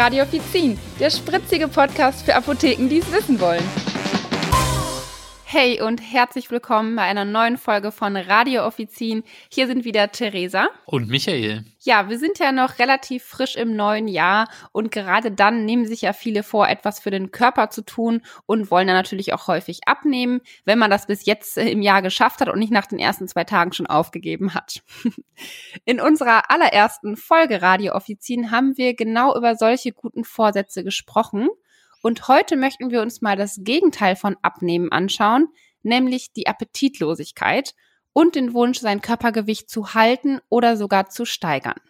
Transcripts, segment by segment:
Radio Offizin, der spritzige Podcast für Apotheken, die es wissen wollen. Hey und herzlich willkommen bei einer neuen Folge von Radio Offizin. Hier sind wieder Theresa und Michael. Ja, wir sind ja noch relativ frisch im neuen Jahr und gerade dann nehmen sich ja viele vor, etwas für den Körper zu tun und wollen dann natürlich auch häufig abnehmen, wenn man das bis jetzt im Jahr geschafft hat und nicht nach den ersten zwei Tagen schon aufgegeben hat. In unserer allerersten Folge Radio Offizin haben wir genau über solche guten Vorsätze gesprochen. Und heute möchten wir uns mal das Gegenteil von Abnehmen anschauen, nämlich die Appetitlosigkeit und den Wunsch, sein Körpergewicht zu halten oder sogar zu steigern.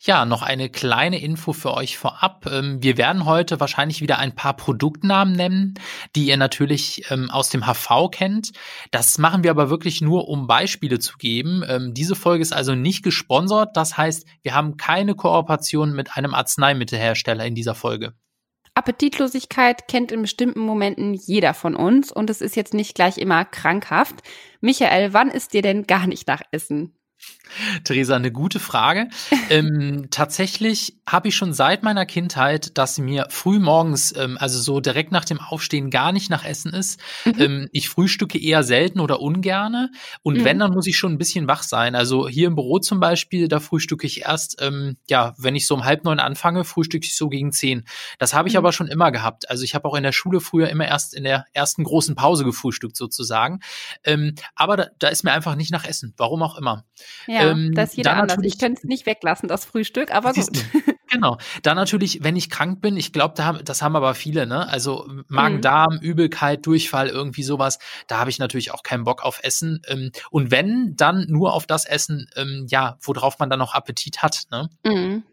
Ja, noch eine kleine Info für euch vorab. Ähm, wir werden heute wahrscheinlich wieder ein paar Produktnamen nennen, die ihr natürlich ähm, aus dem HV kennt. Das machen wir aber wirklich nur, um Beispiele zu geben. Ähm, diese Folge ist also nicht gesponsert. Das heißt, wir haben keine Kooperation mit einem Arzneimittelhersteller in dieser Folge. Appetitlosigkeit kennt in bestimmten Momenten jeder von uns und es ist jetzt nicht gleich immer krankhaft. Michael, wann ist dir denn gar nicht nach Essen? Theresa, eine gute Frage. ähm, tatsächlich habe ich schon seit meiner Kindheit, dass mir früh morgens, ähm, also so direkt nach dem Aufstehen, gar nicht nach Essen ist. Mhm. Ähm, ich frühstücke eher selten oder ungerne. Und mhm. wenn, dann muss ich schon ein bisschen wach sein. Also hier im Büro zum Beispiel, da frühstücke ich erst, ähm, ja, wenn ich so um halb neun anfange, frühstücke ich so gegen zehn. Das habe ich mhm. aber schon immer gehabt. Also ich habe auch in der Schule früher immer erst in der ersten großen Pause gefrühstückt sozusagen. Ähm, aber da, da ist mir einfach nicht nach Essen. Warum auch immer. Ja, ähm, das ist jeder anders. Ich könnte es nicht weglassen, das Frühstück, aber gut. Genau. Dann natürlich, wenn ich krank bin, ich glaube, da, das haben aber viele, ne? Also Magen-Darm, mhm. Übelkeit, Durchfall, irgendwie sowas, da habe ich natürlich auch keinen Bock auf Essen. Ähm, und wenn, dann nur auf das Essen, ähm, ja, worauf man dann noch Appetit hat, ne? Mhm.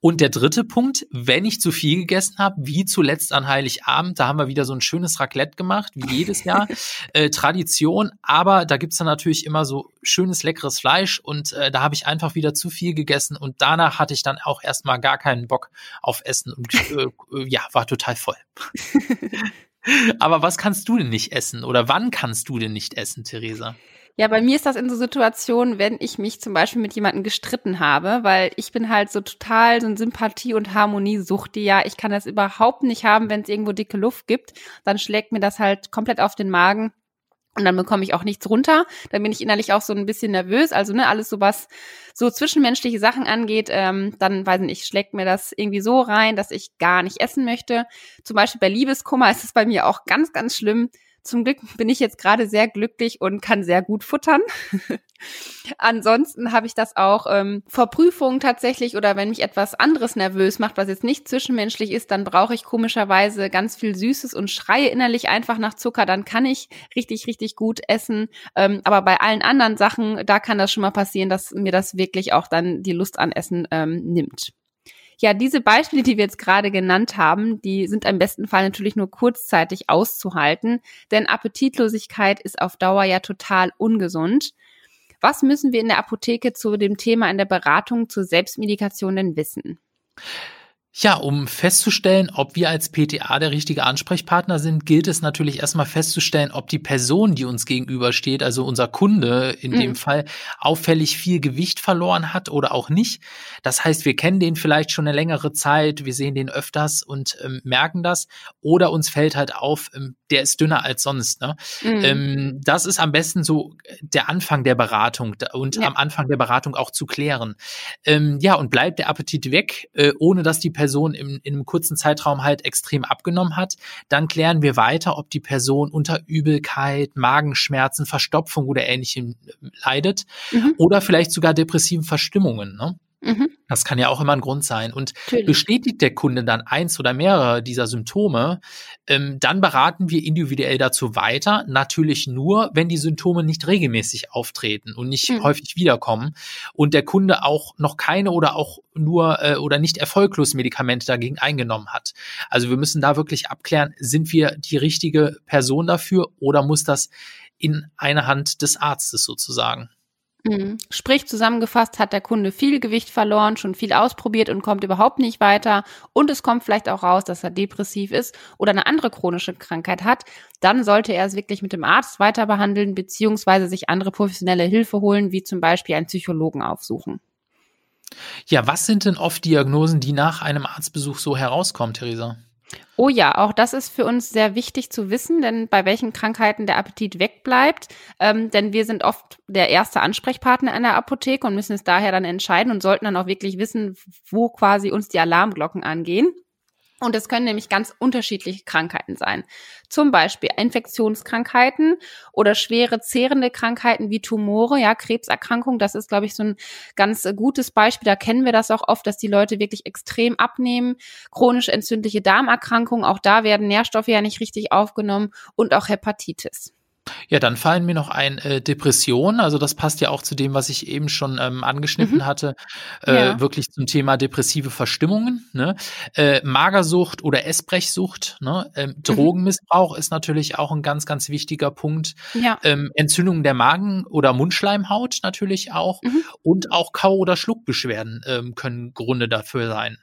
Und der dritte Punkt, wenn ich zu viel gegessen habe, wie zuletzt an Heiligabend, da haben wir wieder so ein schönes Raclette gemacht, wie jedes Jahr. äh, Tradition, aber da gibt's dann natürlich immer so schönes, leckeres Fleisch und äh, da habe ich einfach wieder zu viel gegessen und danach hatte ich dann auch erstmal gar keinen Bock auf Essen und äh, äh ja, war total voll. aber was kannst du denn nicht essen oder wann kannst du denn nicht essen, Theresa? Ja, bei mir ist das in so Situationen, wenn ich mich zum Beispiel mit jemandem gestritten habe, weil ich bin halt so total so ein Sympathie- und Harmoniesucht, die ja, ich kann das überhaupt nicht haben, wenn es irgendwo dicke Luft gibt, dann schlägt mir das halt komplett auf den Magen. Und dann bekomme ich auch nichts runter. Dann bin ich innerlich auch so ein bisschen nervös. Also, ne, alles so was so zwischenmenschliche Sachen angeht, ähm, dann weiß ich nicht, schlägt mir das irgendwie so rein, dass ich gar nicht essen möchte. Zum Beispiel bei Liebeskummer ist es bei mir auch ganz, ganz schlimm. Zum Glück bin ich jetzt gerade sehr glücklich und kann sehr gut futtern. Ansonsten habe ich das auch ähm, vor Prüfungen tatsächlich oder wenn mich etwas anderes nervös macht, was jetzt nicht zwischenmenschlich ist, dann brauche ich komischerweise ganz viel Süßes und schreie innerlich einfach nach Zucker. Dann kann ich richtig, richtig gut essen. Ähm, aber bei allen anderen Sachen, da kann das schon mal passieren, dass mir das wirklich auch dann die Lust an Essen ähm, nimmt. Ja, diese Beispiele, die wir jetzt gerade genannt haben, die sind im besten Fall natürlich nur kurzzeitig auszuhalten, denn Appetitlosigkeit ist auf Dauer ja total ungesund. Was müssen wir in der Apotheke zu dem Thema in der Beratung zur Selbstmedikation denn wissen? Ja, um festzustellen, ob wir als PTA der richtige Ansprechpartner sind, gilt es natürlich erstmal festzustellen, ob die Person, die uns gegenübersteht, also unser Kunde in mhm. dem Fall, auffällig viel Gewicht verloren hat oder auch nicht. Das heißt, wir kennen den vielleicht schon eine längere Zeit, wir sehen den öfters und ähm, merken das. Oder uns fällt halt auf, ähm, der ist dünner als sonst. Ne? Mhm. Ähm, das ist am besten so der Anfang der Beratung und ja. am Anfang der Beratung auch zu klären. Ähm, ja, und bleibt der Appetit weg, äh, ohne dass die Person im, in einem kurzen Zeitraum halt extrem abgenommen hat, dann klären wir weiter, ob die Person unter Übelkeit, Magenschmerzen, Verstopfung oder ähnlichem leidet mhm. oder vielleicht sogar depressiven Verstimmungen. Ne? Mhm. Das kann ja auch immer ein Grund sein. Und Natürlich. bestätigt der Kunde dann eins oder mehrere dieser Symptome, ähm, dann beraten wir individuell dazu weiter. Natürlich nur, wenn die Symptome nicht regelmäßig auftreten und nicht mhm. häufig wiederkommen und der Kunde auch noch keine oder auch nur äh, oder nicht erfolglos Medikamente dagegen eingenommen hat. Also wir müssen da wirklich abklären, sind wir die richtige Person dafür oder muss das in eine Hand des Arztes sozusagen? Mhm. Sprich, zusammengefasst hat der Kunde viel Gewicht verloren, schon viel ausprobiert und kommt überhaupt nicht weiter. Und es kommt vielleicht auch raus, dass er depressiv ist oder eine andere chronische Krankheit hat. Dann sollte er es wirklich mit dem Arzt weiter behandeln, beziehungsweise sich andere professionelle Hilfe holen, wie zum Beispiel einen Psychologen aufsuchen. Ja, was sind denn oft Diagnosen, die nach einem Arztbesuch so herauskommen, Theresa? Oh ja, auch das ist für uns sehr wichtig zu wissen, denn bei welchen Krankheiten der Appetit wegbleibt. Ähm, denn wir sind oft der erste Ansprechpartner in der Apotheke und müssen es daher dann entscheiden und sollten dann auch wirklich wissen, wo quasi uns die Alarmglocken angehen. Und es können nämlich ganz unterschiedliche Krankheiten sein. Zum Beispiel Infektionskrankheiten oder schwere zehrende Krankheiten wie Tumore, ja, Krebserkrankung. Das ist, glaube ich, so ein ganz gutes Beispiel. Da kennen wir das auch oft, dass die Leute wirklich extrem abnehmen. Chronisch entzündliche Darmerkrankungen, auch da werden Nährstoffe ja nicht richtig aufgenommen und auch Hepatitis. Ja, dann fallen mir noch ein äh, Depression. Also das passt ja auch zu dem, was ich eben schon ähm, angeschnitten mhm. hatte, äh, ja. wirklich zum Thema depressive Verstimmungen. Ne? Äh, Magersucht oder Essbrechsucht, ne? ähm, mhm. Drogenmissbrauch ist natürlich auch ein ganz, ganz wichtiger Punkt. Ja. Ähm, Entzündung der Magen- oder Mundschleimhaut natürlich auch. Mhm. Und auch Kau- oder Schluckbeschwerden ähm, können Gründe dafür sein.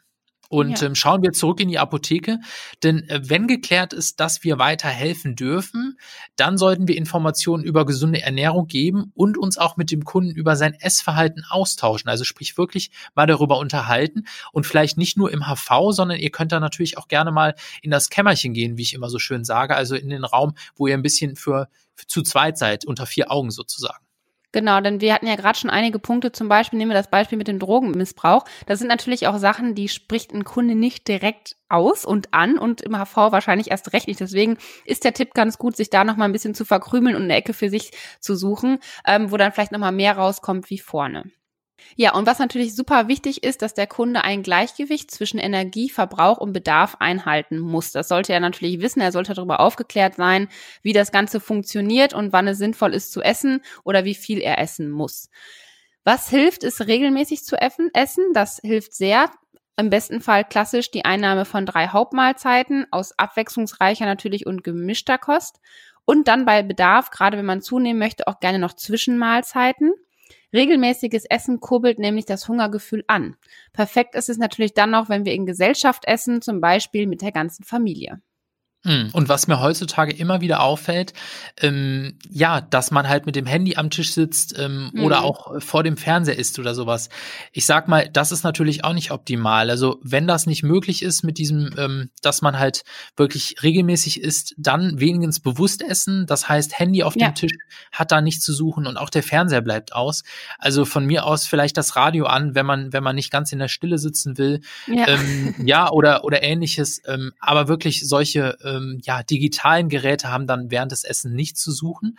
Und ja. ähm, schauen wir zurück in die Apotheke, denn äh, wenn geklärt ist, dass wir weiter helfen dürfen, dann sollten wir Informationen über gesunde Ernährung geben und uns auch mit dem Kunden über sein Essverhalten austauschen. Also sprich wirklich mal darüber unterhalten und vielleicht nicht nur im HV, sondern ihr könnt da natürlich auch gerne mal in das Kämmerchen gehen, wie ich immer so schön sage, also in den Raum, wo ihr ein bisschen für, für zu zweit seid, unter vier Augen sozusagen. Genau, denn wir hatten ja gerade schon einige Punkte, zum Beispiel nehmen wir das Beispiel mit dem Drogenmissbrauch. Das sind natürlich auch Sachen, die spricht ein Kunde nicht direkt aus und an und im HV wahrscheinlich erst recht nicht. Deswegen ist der Tipp ganz gut, sich da nochmal ein bisschen zu verkrümeln und eine Ecke für sich zu suchen, ähm, wo dann vielleicht nochmal mehr rauskommt wie vorne. Ja, und was natürlich super wichtig ist, dass der Kunde ein Gleichgewicht zwischen Energie, Verbrauch und Bedarf einhalten muss. Das sollte er natürlich wissen. Er sollte darüber aufgeklärt sein, wie das Ganze funktioniert und wann es sinnvoll ist zu essen oder wie viel er essen muss. Was hilft, ist regelmäßig zu essen. Das hilft sehr. Im besten Fall klassisch die Einnahme von drei Hauptmahlzeiten aus abwechslungsreicher natürlich und gemischter Kost. Und dann bei Bedarf, gerade wenn man zunehmen möchte, auch gerne noch Zwischenmahlzeiten. Regelmäßiges Essen kurbelt nämlich das Hungergefühl an. Perfekt ist es natürlich dann noch, wenn wir in Gesellschaft essen, zum Beispiel mit der ganzen Familie. Hm. Und was mir heutzutage immer wieder auffällt, ähm, ja, dass man halt mit dem Handy am Tisch sitzt ähm, mhm. oder auch vor dem Fernseher isst oder sowas. Ich sag mal, das ist natürlich auch nicht optimal. Also wenn das nicht möglich ist mit diesem, ähm, dass man halt wirklich regelmäßig isst, dann wenigstens bewusst essen. Das heißt, Handy auf ja. dem Tisch hat da nichts zu suchen und auch der Fernseher bleibt aus. Also von mir aus vielleicht das Radio an, wenn man wenn man nicht ganz in der Stille sitzen will, ja, ähm, ja oder oder ähnliches. Ähm, aber wirklich solche ähm, ja, digitalen Geräte haben dann während des Essen nichts zu suchen.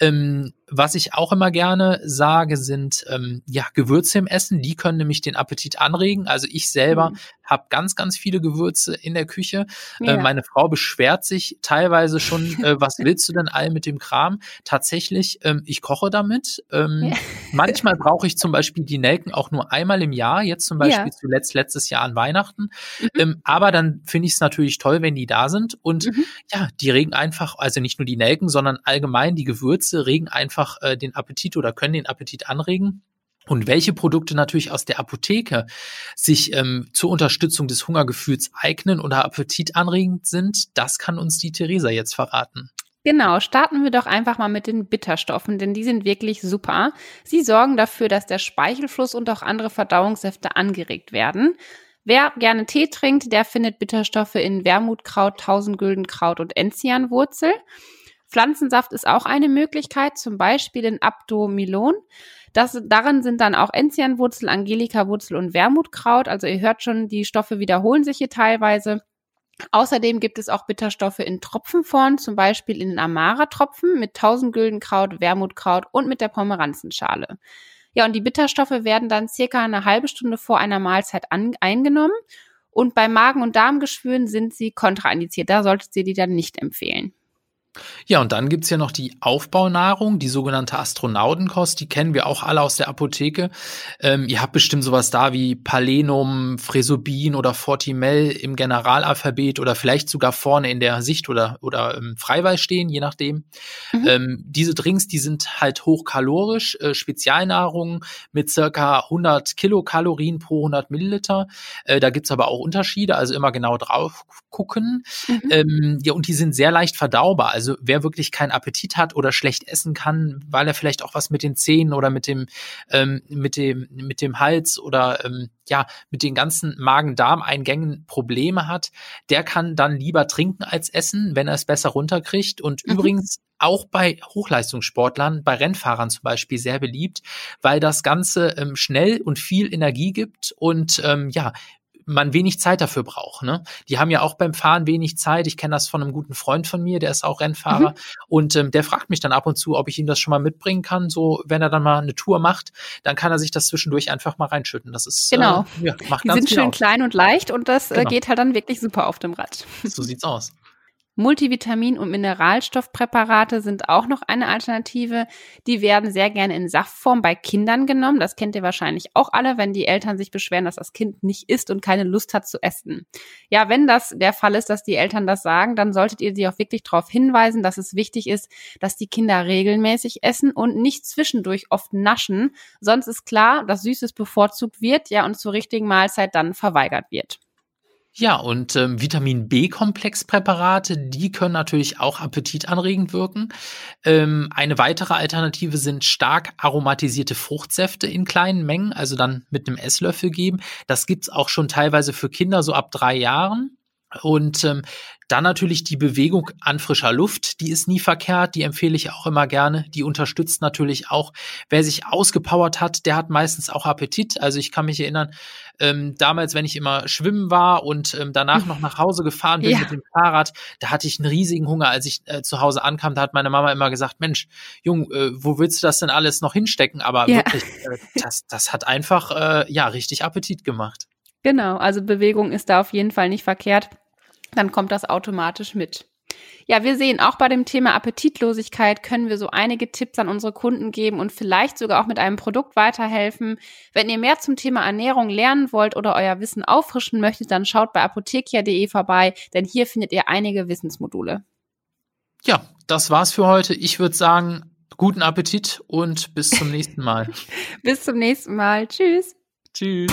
Ähm, was ich auch immer gerne sage, sind ähm, ja Gewürze im Essen. Die können nämlich den Appetit anregen. Also ich selber mhm. habe ganz, ganz viele Gewürze in der Küche. Äh, ja. Äh, meine Frau beschwert sich teilweise schon, äh, was willst du denn all mit dem Kram? Tatsächlich, ähm, ich koche damit. Ähm, ja. manchmal brauche ich zum Beispiel die Nelken auch nur einmal im Jahr. Jetzt zum Beispiel ja. zuletzt letztes Jahr an Weihnachten. Mhm. Ähm, aber dann finde ich es natürlich toll, wenn die da sind. Und mhm. ja, die regen einfach, also nicht nur die Nelken, sondern allgemein die Gewürze regen einfach einfach äh, den Appetit oder können den Appetit anregen. Und welche Produkte natürlich aus der Apotheke sich ähm, zur Unterstützung des Hungergefühls eignen oder appetitanregend sind, das kann uns die Theresa jetzt verraten. Genau, starten wir doch einfach mal mit den Bitterstoffen, denn die sind wirklich super. Sie sorgen dafür, dass der Speichelfluss und auch andere Verdauungssäfte angeregt werden. Wer gerne Tee trinkt, der findet Bitterstoffe in Wermutkraut, Tausendgüldenkraut und Enzianwurzel. Pflanzensaft ist auch eine Möglichkeit, zum Beispiel in Abdomilon. Das, darin sind dann auch Enzianwurzel, Angelikawurzel und Wermutkraut. Also ihr hört schon, die Stoffe wiederholen sich hier teilweise. Außerdem gibt es auch Bitterstoffe in Tropfenform, zum Beispiel in den Amara-Tropfen mit Tausendgüldenkraut, Wermutkraut und mit der Pomeranzenschale. Ja, und die Bitterstoffe werden dann circa eine halbe Stunde vor einer Mahlzeit an, eingenommen. Und bei Magen- und Darmgeschwüren sind sie kontraindiziert. Da solltet ihr die dann nicht empfehlen. Ja, und dann gibt's ja noch die Aufbaunahrung, die sogenannte Astronautenkost, die kennen wir auch alle aus der Apotheke. Ähm, ihr habt bestimmt sowas da wie Palenum, Fresobin oder Fortimel im Generalalphabet oder vielleicht sogar vorne in der Sicht oder, oder ähm, Freiwahl stehen, je nachdem. Mhm. Ähm, diese Drinks, die sind halt hochkalorisch, äh, Spezialnahrung mit circa 100 Kilokalorien pro 100 Milliliter. Äh, da gibt's aber auch Unterschiede, also immer genau drauf gucken. Mhm. Ähm, ja, und die sind sehr leicht verdaubar. Also wer wirklich keinen Appetit hat oder schlecht essen kann, weil er vielleicht auch was mit den Zähnen oder mit dem ähm, mit dem mit dem Hals oder ähm, ja mit den ganzen Magen-Darm-Eingängen Probleme hat, der kann dann lieber trinken als essen, wenn er es besser runterkriegt. Und mhm. übrigens auch bei Hochleistungssportlern, bei Rennfahrern zum Beispiel sehr beliebt, weil das Ganze ähm, schnell und viel Energie gibt und ähm, ja, man wenig Zeit dafür braucht. Ne? Die haben ja auch beim Fahren wenig Zeit. Ich kenne das von einem guten Freund von mir, der ist auch Rennfahrer. Mhm. Und ähm, der fragt mich dann ab und zu, ob ich ihm das schon mal mitbringen kann. So, wenn er dann mal eine Tour macht, dann kann er sich das zwischendurch einfach mal reinschütten. Das ist genau. Äh, ja, macht Die ganz sind schön auf. klein und leicht und das äh, genau. geht halt dann wirklich super auf dem Rad. So sieht's aus. Multivitamin- und Mineralstoffpräparate sind auch noch eine Alternative. Die werden sehr gerne in Saftform bei Kindern genommen. Das kennt ihr wahrscheinlich auch alle, wenn die Eltern sich beschweren, dass das Kind nicht isst und keine Lust hat zu essen. Ja, wenn das der Fall ist, dass die Eltern das sagen, dann solltet ihr sie auch wirklich darauf hinweisen, dass es wichtig ist, dass die Kinder regelmäßig essen und nicht zwischendurch oft naschen. Sonst ist klar, dass Süßes bevorzugt wird, ja, und zur richtigen Mahlzeit dann verweigert wird. Ja, und ähm, Vitamin B-Komplexpräparate, die können natürlich auch appetitanregend wirken. Ähm, eine weitere Alternative sind stark aromatisierte Fruchtsäfte in kleinen Mengen, also dann mit einem Esslöffel geben. Das gibt's auch schon teilweise für Kinder so ab drei Jahren. Und ähm, dann natürlich die Bewegung an frischer Luft, die ist nie verkehrt, die empfehle ich auch immer gerne. Die unterstützt natürlich auch, wer sich ausgepowert hat, der hat meistens auch Appetit. Also ich kann mich erinnern, ähm, damals, wenn ich immer schwimmen war und ähm, danach noch nach Hause gefahren bin ja. mit dem Fahrrad, da hatte ich einen riesigen Hunger. Als ich äh, zu Hause ankam, da hat meine Mama immer gesagt, Mensch, Jung, äh, wo willst du das denn alles noch hinstecken? Aber ja. wirklich, äh, das, das hat einfach äh, ja richtig Appetit gemacht. Genau, also Bewegung ist da auf jeden Fall nicht verkehrt dann kommt das automatisch mit. Ja, wir sehen, auch bei dem Thema Appetitlosigkeit können wir so einige Tipps an unsere Kunden geben und vielleicht sogar auch mit einem Produkt weiterhelfen. Wenn ihr mehr zum Thema Ernährung lernen wollt oder euer Wissen auffrischen möchtet, dann schaut bei apothekia.de vorbei, denn hier findet ihr einige Wissensmodule. Ja, das war's für heute. Ich würde sagen, guten Appetit und bis zum nächsten Mal. bis zum nächsten Mal. Tschüss. Tschüss.